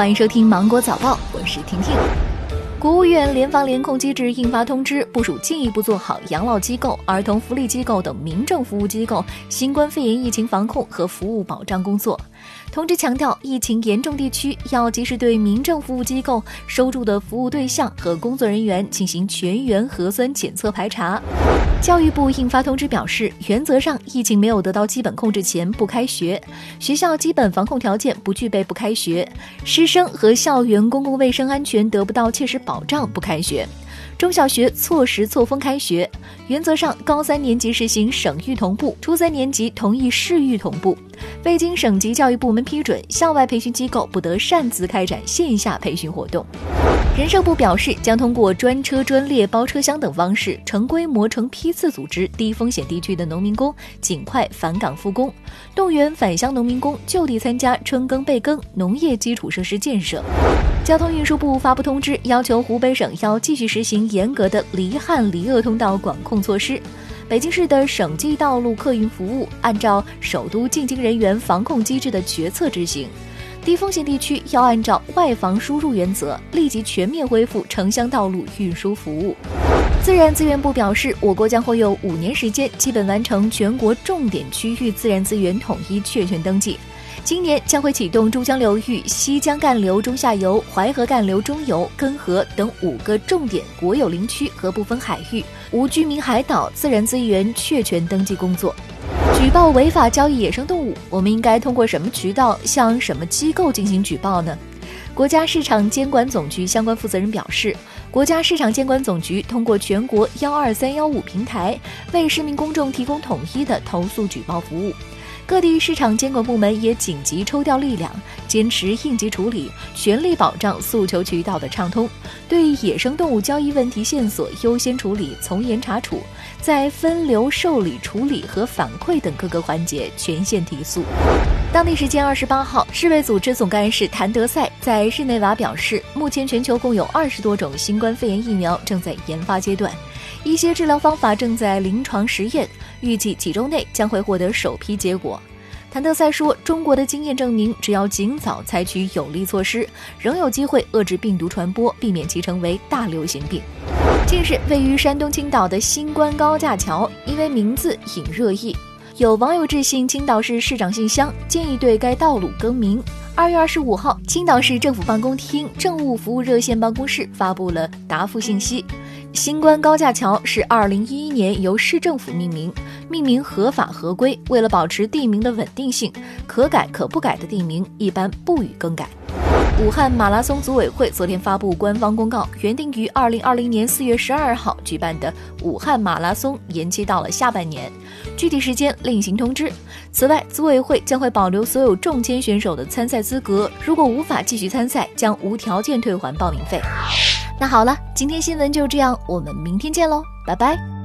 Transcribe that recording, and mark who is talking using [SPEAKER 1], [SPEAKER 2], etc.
[SPEAKER 1] 欢迎收听《芒果早报》，我是婷婷。国务院联防联控机制印发通知，部署进一步做好养老机构、儿童福利机构等民政服务机构新冠肺炎疫情防控和服务保障工作。通知强调，疫情严重地区要及时对民政服务机构收住的服务对象和工作人员进行全员核酸检测排查。教育部印发通知表示，原则上，疫情没有得到基本控制前不开学，学校基本防控条件不具备不开学，师生和校园公共卫生安全得不到切实保障不开学。中小学错时错峰开学，原则上，高三年级实行省域同步，初三年级同意市域同步。未经省级教育部门批准，校外培训机构不得擅自开展线下培训活动。人社部表示，将通过专车专列包车厢等方式，成规模、成批次组织低风险地区的农民工尽快返岗复工，动员返乡农民工就地参加春耕备耕、农业基础设施建设。交通运输部发布通知，要求湖北省要继续实行严格的离汉离鄂通道管控措施。北京市的省际道路客运服务按照首都进京人员防控机制的决策执行。低风险地区要按照外防输入原则，立即全面恢复城乡道路运输服务。自然资源部表示，我国将会有五年时间，基本完成全国重点区域自然资源统一确权登记。今年将会启动珠江流域西江干流中下游、淮河干流中游、根河等五个重点国有林区和部分海域无居民海岛自然资源确权登记工作。举报违法交易野生动物，我们应该通过什么渠道向什么机构进行举报呢？国家市场监管总局相关负责人表示，国家市场监管总局通过全国幺二三幺五平台，为市民公众提供统一的投诉举报服务。各地市场监管部门也紧急抽调力量，坚持应急处理，全力保障诉求渠道的畅通。对野生动物交易问题线索优先处理、从严查处，在分流、受理、处理和反馈等各个环节全线提速。当地时间二十八号，世卫组织总干事谭德赛在日内瓦表示，目前全球共有二十多种新冠肺炎疫苗正在研发阶段，一些治疗方法正在临床实验。预计几周内将会获得首批结果。谭德赛说：“中国的经验证明，只要尽早采取有力措施，仍有机会遏制病毒传播，避免其成为大流行病。”近日，位于山东青岛的新关高架桥因为名字引热议，有网友致信青岛市市长信箱，建议对该道路更名。二月二十五号，青岛市政府办公厅政务服务热线办公室发布了答复信息。新关高架桥是二零一一年由市政府命名，命名合法合规。为了保持地名的稳定性，可改可不改的地名一般不予更改。武汉马拉松组委会昨天发布官方公告，原定于二零二零年四月十二号举办的武汉马拉松延期到了下半年，具体时间另行通知。此外，组委会将会保留所有中签选手的参赛资格，如果无法继续参赛，将无条件退还报名费。那好了，今天新闻就这样，我们明天见喽，拜拜。